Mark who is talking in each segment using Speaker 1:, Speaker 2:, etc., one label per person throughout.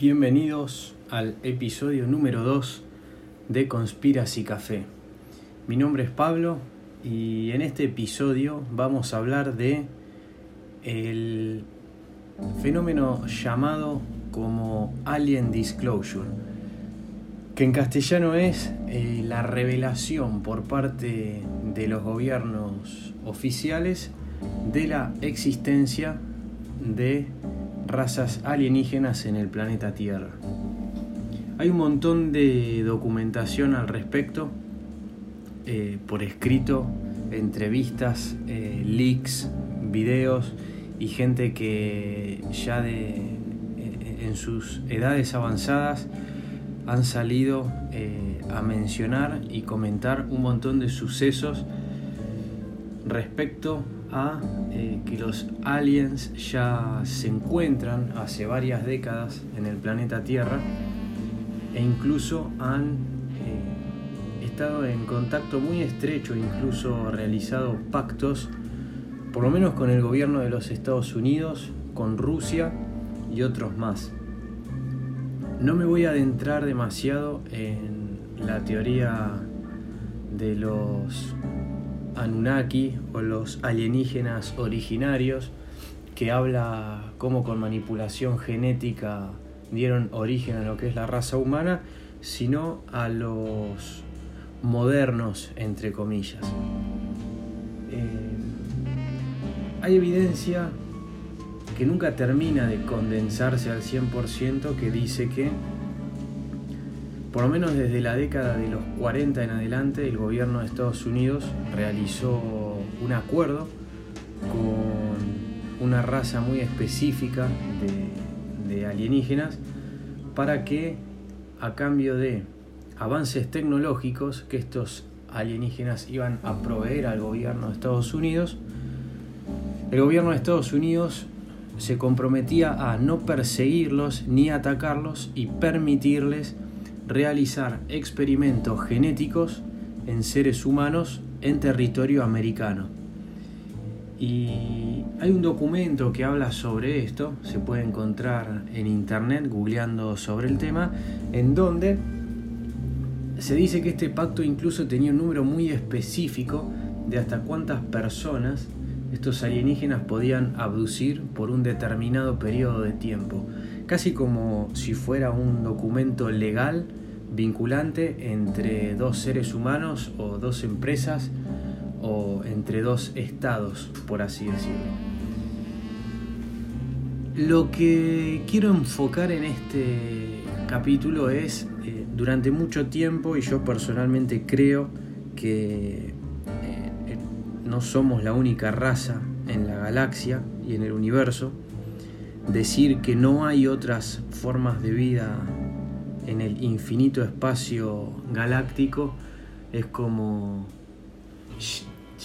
Speaker 1: Bienvenidos al episodio número 2 de Conspiracy Café. Mi nombre es Pablo y en este episodio vamos a hablar de el fenómeno llamado como Alien Disclosure, que en castellano es eh, la revelación por parte de los gobiernos oficiales de la existencia de razas alienígenas en el planeta Tierra. Hay un montón de documentación al respecto, eh, por escrito, entrevistas, eh, leaks, videos y gente que ya de, en sus edades avanzadas han salido a mencionar y comentar un montón de sucesos respecto a eh, que los aliens ya se encuentran hace varias décadas en el planeta Tierra e incluso han eh, estado en contacto muy estrecho, incluso realizado pactos, por lo menos con el gobierno de los Estados Unidos, con Rusia y otros más. No me voy a adentrar demasiado en la teoría de los Anunnaki o los alienígenas originarios, que habla cómo con manipulación genética dieron origen a lo que es la raza humana, sino a los modernos, entre comillas. Eh, hay evidencia que nunca termina de condensarse al 100% que dice que por lo menos desde la década de los 40 en adelante, el gobierno de Estados Unidos realizó un acuerdo con una raza muy específica de, alienígenas para que a cambio de avances tecnológicos que estos alienígenas iban a proveer al gobierno de Estados Unidos, el gobierno de Estados Unidos se comprometía a no perseguirlos ni atacarlos y permitirles realizar experimentos genéticos en seres humanos en territorio americano. Y hay un documento que habla sobre esto, se puede encontrar en internet googleando sobre el tema, en donde se dice que este pacto incluso tenía un número muy específico de hasta cuántas personas estos alienígenas podían abducir por un determinado periodo de tiempo, casi como si fuera un documento legal vinculante entre dos seres humanos o dos empresas o entre dos estados, por así decirlo. Lo que quiero enfocar en este capítulo es, eh, durante mucho tiempo, y yo personalmente creo que no somos la única raza en la galaxia y en el universo, decir que no hay otras formas de vida en el infinito espacio galáctico es como,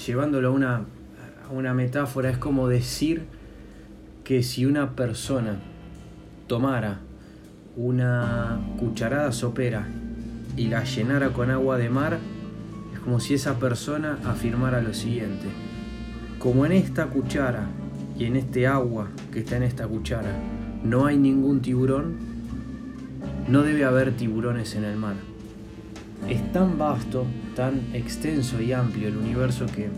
Speaker 1: llevándolo a una, a una metáfora, es como decir que si una persona tomara una cucharada sopera y la llenara con agua de mar, como si esa persona afirmara lo siguiente, como en esta cuchara y en este agua que está en esta cuchara no hay ningún tiburón, no debe haber tiburones en el mar. Es tan vasto, tan extenso y amplio el universo que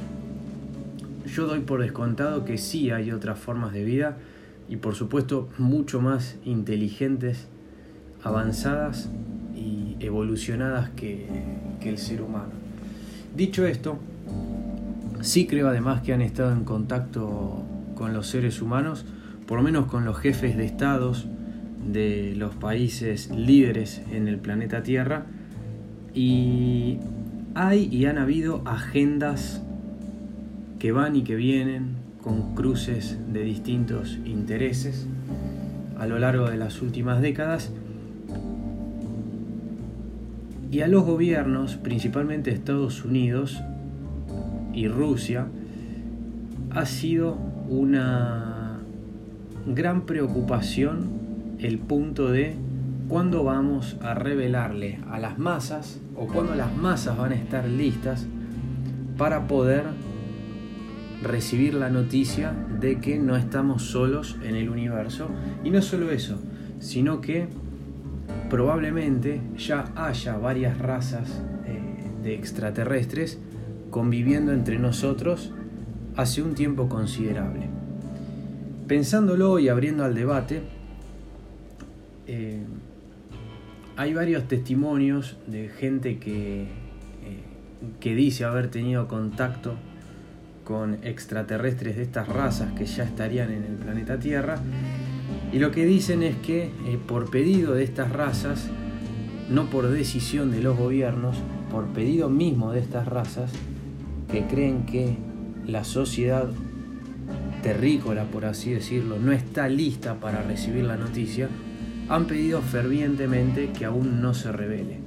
Speaker 1: yo doy por descontado que sí hay otras formas de vida y por supuesto mucho más inteligentes, avanzadas y evolucionadas que, que el ser humano. Dicho esto, sí creo además que han estado en contacto con los seres humanos, por lo menos con los jefes de estados, de los países líderes en el planeta Tierra y hay y han habido agendas que van y que vienen con cruces de distintos intereses a lo largo de las últimas décadas y a los gobiernos, principalmente Estados Unidos y Rusia, ha sido una gran preocupación el punto de cuándo vamos a revelarle a las masas o cuándo las masas van a estar listas para poder recibir la noticia de que no estamos solos en el universo. Y no solo eso, sino que probablemente ya haya varias razas eh, de extraterrestres conviviendo entre nosotros hace un tiempo considerable. Pensándolo y abriendo al debate, eh, hay varios testimonios de gente que, eh, que dice haber tenido contacto con extraterrestres de estas razas que ya estarían en el planeta Tierra. Y lo que dicen es que eh, por pedido de estas razas, no por decisión de los gobiernos, por pedido mismo de estas razas, que creen que la sociedad terrícola, por así decirlo, no está lista para recibir la noticia, han pedido fervientemente que aún no se revele.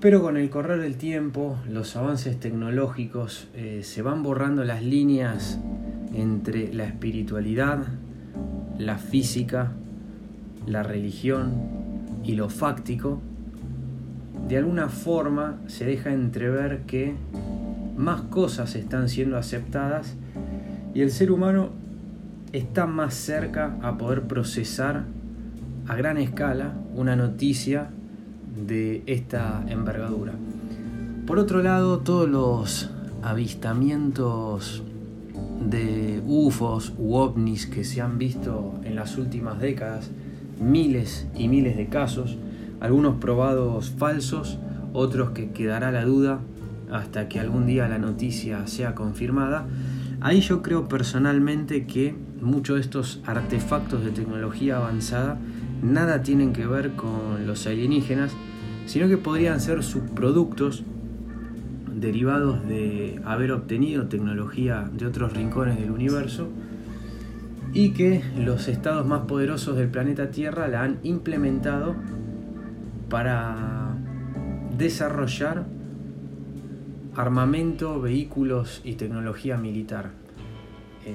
Speaker 1: Pero con el correr del tiempo, los avances tecnológicos, eh, se van borrando las líneas entre la espiritualidad, la física, la religión y lo fáctico. De alguna forma se deja entrever que más cosas están siendo aceptadas y el ser humano está más cerca a poder procesar a gran escala una noticia de esta envergadura. Por otro lado, todos los avistamientos de UFOs u ovnis que se han visto en las últimas décadas, miles y miles de casos, algunos probados falsos, otros que quedará la duda hasta que algún día la noticia sea confirmada. Ahí yo creo personalmente que muchos de estos artefactos de tecnología avanzada nada tienen que ver con los alienígenas, sino que podrían ser subproductos derivados de haber obtenido tecnología de otros rincones del universo y que los estados más poderosos del planeta Tierra la han implementado para desarrollar armamento, vehículos y tecnología militar. Eh,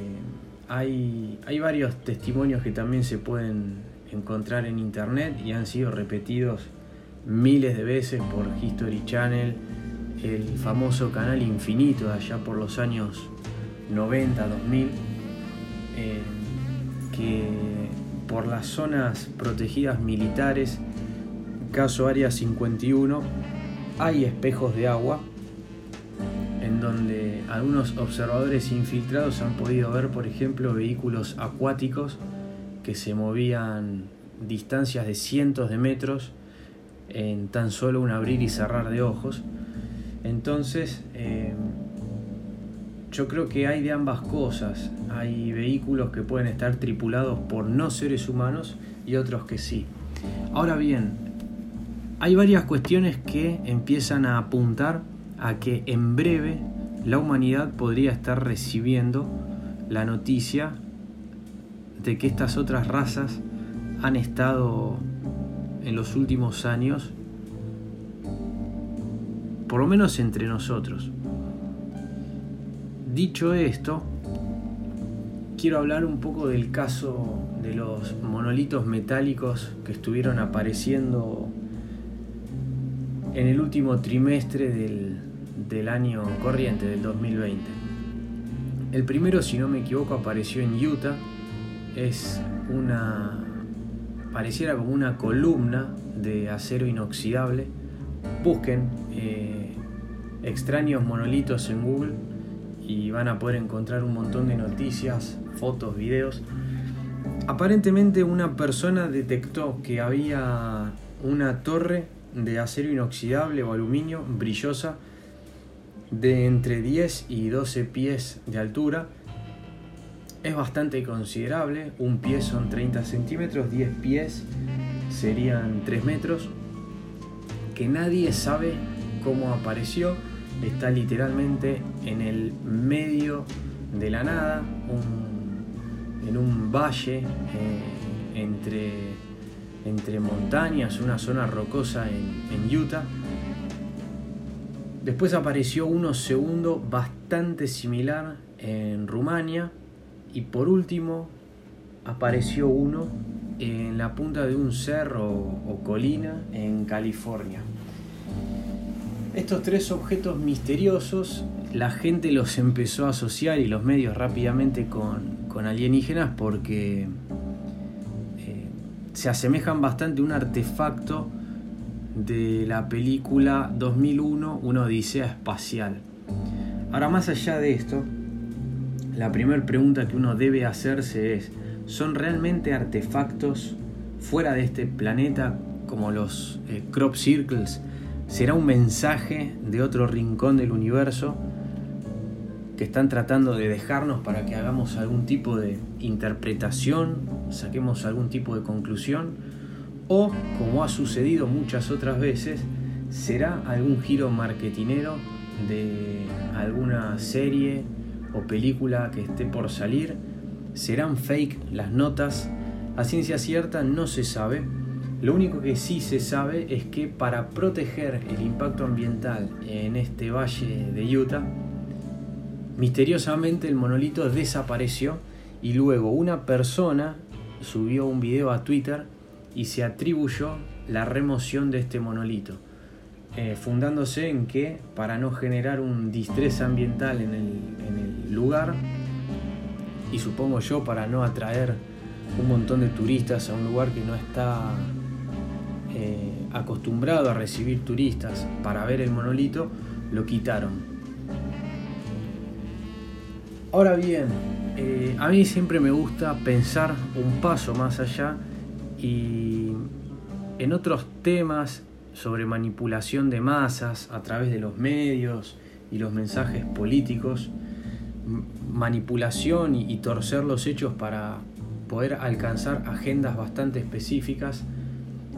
Speaker 1: hay, hay varios testimonios que también se pueden encontrar en internet y han sido repetidos miles de veces por History Channel, el famoso canal Infinito allá por los años 90, 2000, eh, que por las zonas protegidas militares, caso Área 51, hay espejos de agua en donde algunos observadores infiltrados han podido ver, por ejemplo, vehículos acuáticos que se movían distancias de cientos de metros en tan solo un abrir y cerrar de ojos. Entonces, eh, yo creo que hay de ambas cosas. Hay vehículos que pueden estar tripulados por no seres humanos y otros que sí. Ahora bien, hay varias cuestiones que empiezan a apuntar a que en breve la humanidad podría estar recibiendo la noticia de que estas otras razas han estado en los últimos años, por lo menos entre nosotros. Dicho esto, quiero hablar un poco del caso de los monolitos metálicos que estuvieron apareciendo en el último trimestre del, del año corriente, del 2020. El primero, si no me equivoco, apareció en Utah es una pareciera como una columna de acero inoxidable. Busquen eh, extraños monolitos en Google y van a poder encontrar un montón de noticias, fotos, videos. Aparentemente una persona detectó que había una torre de acero inoxidable o aluminio brillosa de entre 10 y 12 pies de altura es bastante considerable. Un pie son 30 centímetros, 10 pies serían 3 metros. Que nadie sabe cómo apareció. Está literalmente en el medio de la nada, en un valle eh, entre, entre montañas, una zona rocosa en Utah. Después apareció uno segundo bastante similar en Rumania y por último apareció uno en la punta de un cerro o colina en California. Estos tres objetos misteriosos la gente los empezó a asociar y los medios rápidamente con, alienígenas porque eh, se asemejan bastante a un artefacto de la película 2001, una odisea espacial. Ahora, más allá de esto, la primera pregunta que uno debe hacerse es, ¿son realmente artefactos fuera de este planeta como los eh, crop circles? ¿Será un mensaje de otro rincón del universo que están tratando de dejarnos para que hagamos algún tipo de interpretación, saquemos algún tipo de conclusión? ¿O, como ha sucedido muchas otras veces, será algún giro marketinero de alguna serie o película que esté por salir? ¿Serán fake las notas? A ciencia cierta no se sabe. Lo único que sí se sabe es que para proteger el impacto ambiental en este valle de Utah, misteriosamente el monolito desapareció y luego una persona subió un video a Twitter y se atribuyó la remoción de este monolito, eh, fundándose en que para no generar un distrés ambiental en el lugar, y supongo yo para no atraer un montón de turistas a un lugar que no está eh, acostumbrado a recibir turistas para ver el monolito, lo quitaron. Ahora bien, eh, a mí siempre me gusta pensar un paso más allá y en otros temas sobre manipulación de masas a través de los medios y los mensajes políticos, manipulación y torcer los hechos para poder alcanzar agendas bastante específicas,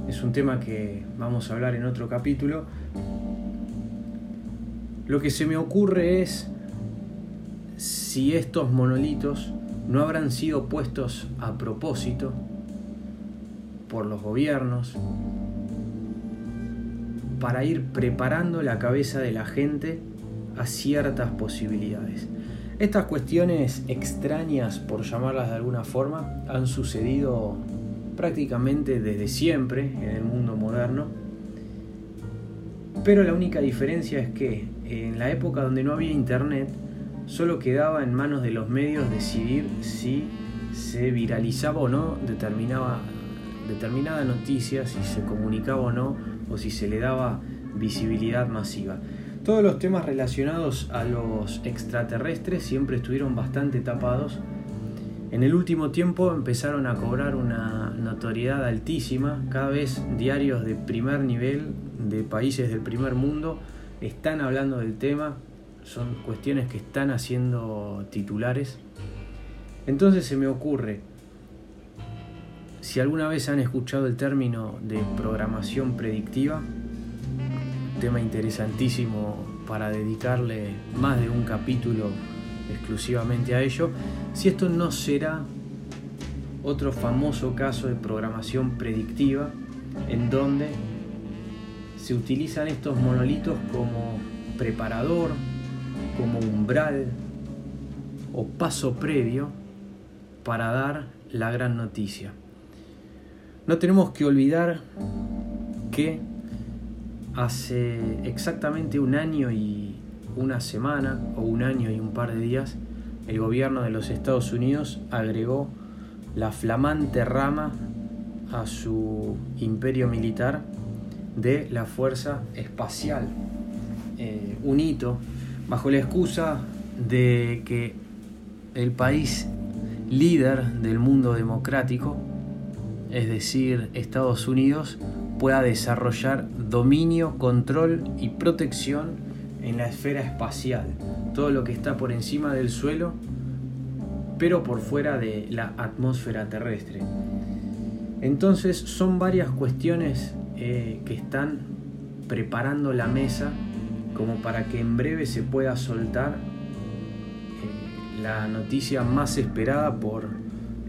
Speaker 1: es un tema que vamos a hablar en otro capítulo. Lo que se me ocurre es si estos monolitos no habrán sido puestos a propósito por los gobiernos para ir preparando la cabeza de la gente a ciertas posibilidades. Estas cuestiones extrañas, por llamarlas de alguna forma, han sucedido prácticamente desde siempre en el mundo moderno. Pero la única diferencia es que en la época donde no había internet, solo quedaba en manos de los medios decidir si se viralizaba o no determinada noticia, si se comunicaba o no, o si se le daba visibilidad masiva. Todos los temas relacionados a los extraterrestres siempre estuvieron bastante tapados. En el último tiempo empezaron a cobrar una notoriedad altísima, cada vez diarios de primer nivel de países del primer mundo están hablando del tema, son cuestiones que están haciendo titulares. Entonces se me ocurre, si alguna vez han escuchado el término de programación predictiva, tema interesantísimo para dedicarle más de un capítulo exclusivamente a ello, si esto no será otro famoso caso de programación predictiva en donde se utilizan estos monolitos como preparador, como umbral o paso previo para dar la gran noticia. No tenemos que olvidar que hace exactamente un año y una semana o un año y un par de días, el gobierno de los Estados Unidos agregó la flamante rama a su imperio militar de la Fuerza Espacial, eh, un hito bajo la excusa de que el país líder del mundo democrático, es decir, Estados Unidos, pueda desarrollar dominio, control y protección en la esfera espacial, todo lo que está por encima del suelo, pero por fuera de la atmósfera terrestre. Entonces son varias cuestiones eh, que están preparando la mesa como para que en breve se pueda soltar eh, la noticia más esperada por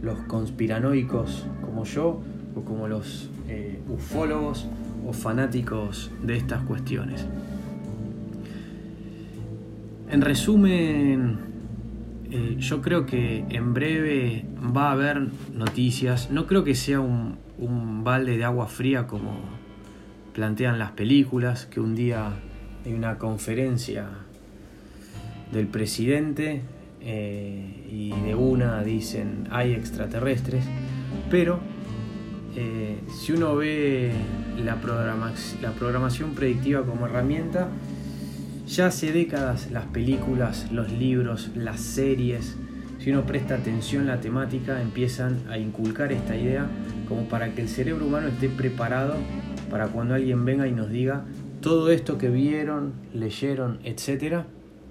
Speaker 1: los conspiranoicos como yo o como los eh, ufólogos o fanáticos de estas cuestiones. En resumen, eh, yo creo que en breve va a haber noticias. No creo que sea un, balde de agua fría como plantean las películas, que un día hay una conferencia del presidente eh, y de una dicen hay extraterrestres, pero eh, si uno ve la, programación predictiva como herramienta, ya hace décadas las películas, los libros, las series, si uno presta atención a la temática, empiezan a inculcar esta idea como para que el cerebro humano esté preparado para cuando alguien venga y nos diga todo esto que vieron, leyeron, etc.,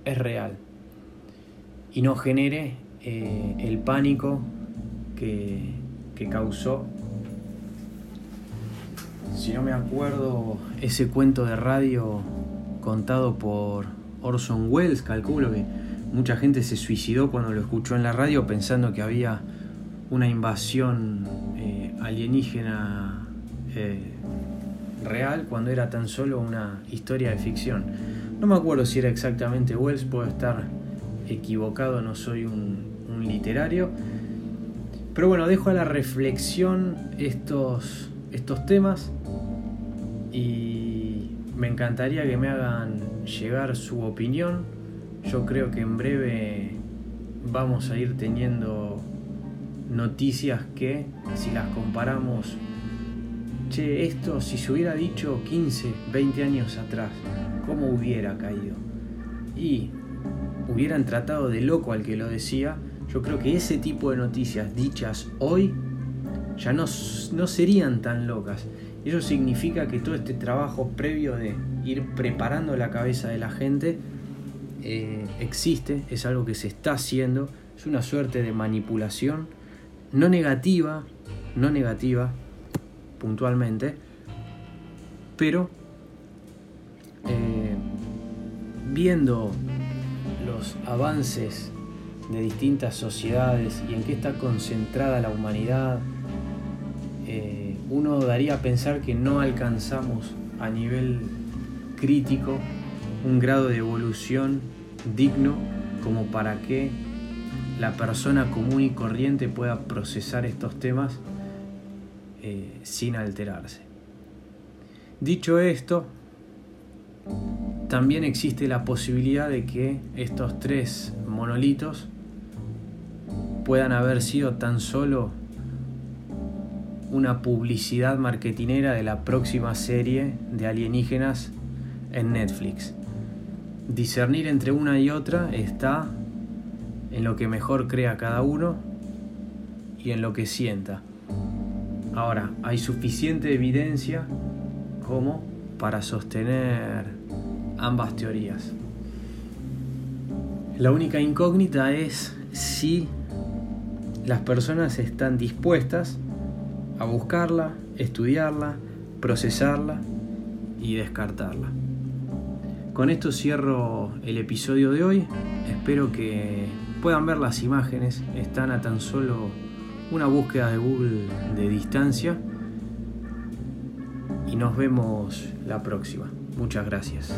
Speaker 1: es real. Y no genere eh, el pánico que causó, si no me acuerdo, ese cuento de radio contado por Orson Welles, calculo que mucha gente se suicidó cuando lo escuchó en la radio pensando que había una invasión eh, alienígena eh, real cuando era tan solo una historia de ficción. No me acuerdo si era exactamente Wells, puedo estar equivocado, no soy un, un literario. Pero bueno, dejo a la reflexión estos, estos temas y me encantaría que me hagan llegar su opinión. Yo creo que en breve vamos a ir teniendo noticias que, si las comparamos, che, esto si se hubiera dicho 15, 20 años atrás, ¿cómo hubiera caído? Y hubieran tratado de loco al que lo decía, yo creo que ese tipo de noticias dichas hoy ya no, no serían tan locas. Eso significa que todo este trabajo previo de ir preparando la cabeza de la gente eh, existe, es algo que se está haciendo, es una suerte de manipulación, no negativa, no negativa puntualmente, pero eh, viendo los avances de distintas sociedades y en qué está concentrada la humanidad, eh, uno daría a pensar que no alcanzamos a nivel crítico un grado de evolución digno como para que la persona común y corriente pueda procesar estos temas eh, sin alterarse. Dicho esto, también existe la posibilidad de que estos tres monolitos puedan haber sido tan solo una publicidad marketinera de la próxima serie de alienígenas en Netflix. Discernir entre una y otra está en lo que mejor crea cada uno y en lo que sienta. Ahora, hay suficiente evidencia como para sostener ambas teorías. La única incógnita es si las personas están dispuestas a buscarla, estudiarla, procesarla y descartarla. Con esto cierro el episodio de hoy. Espero que puedan ver las imágenes. Están a tan solo una búsqueda de Google de distancia. Y nos vemos la próxima. Muchas gracias.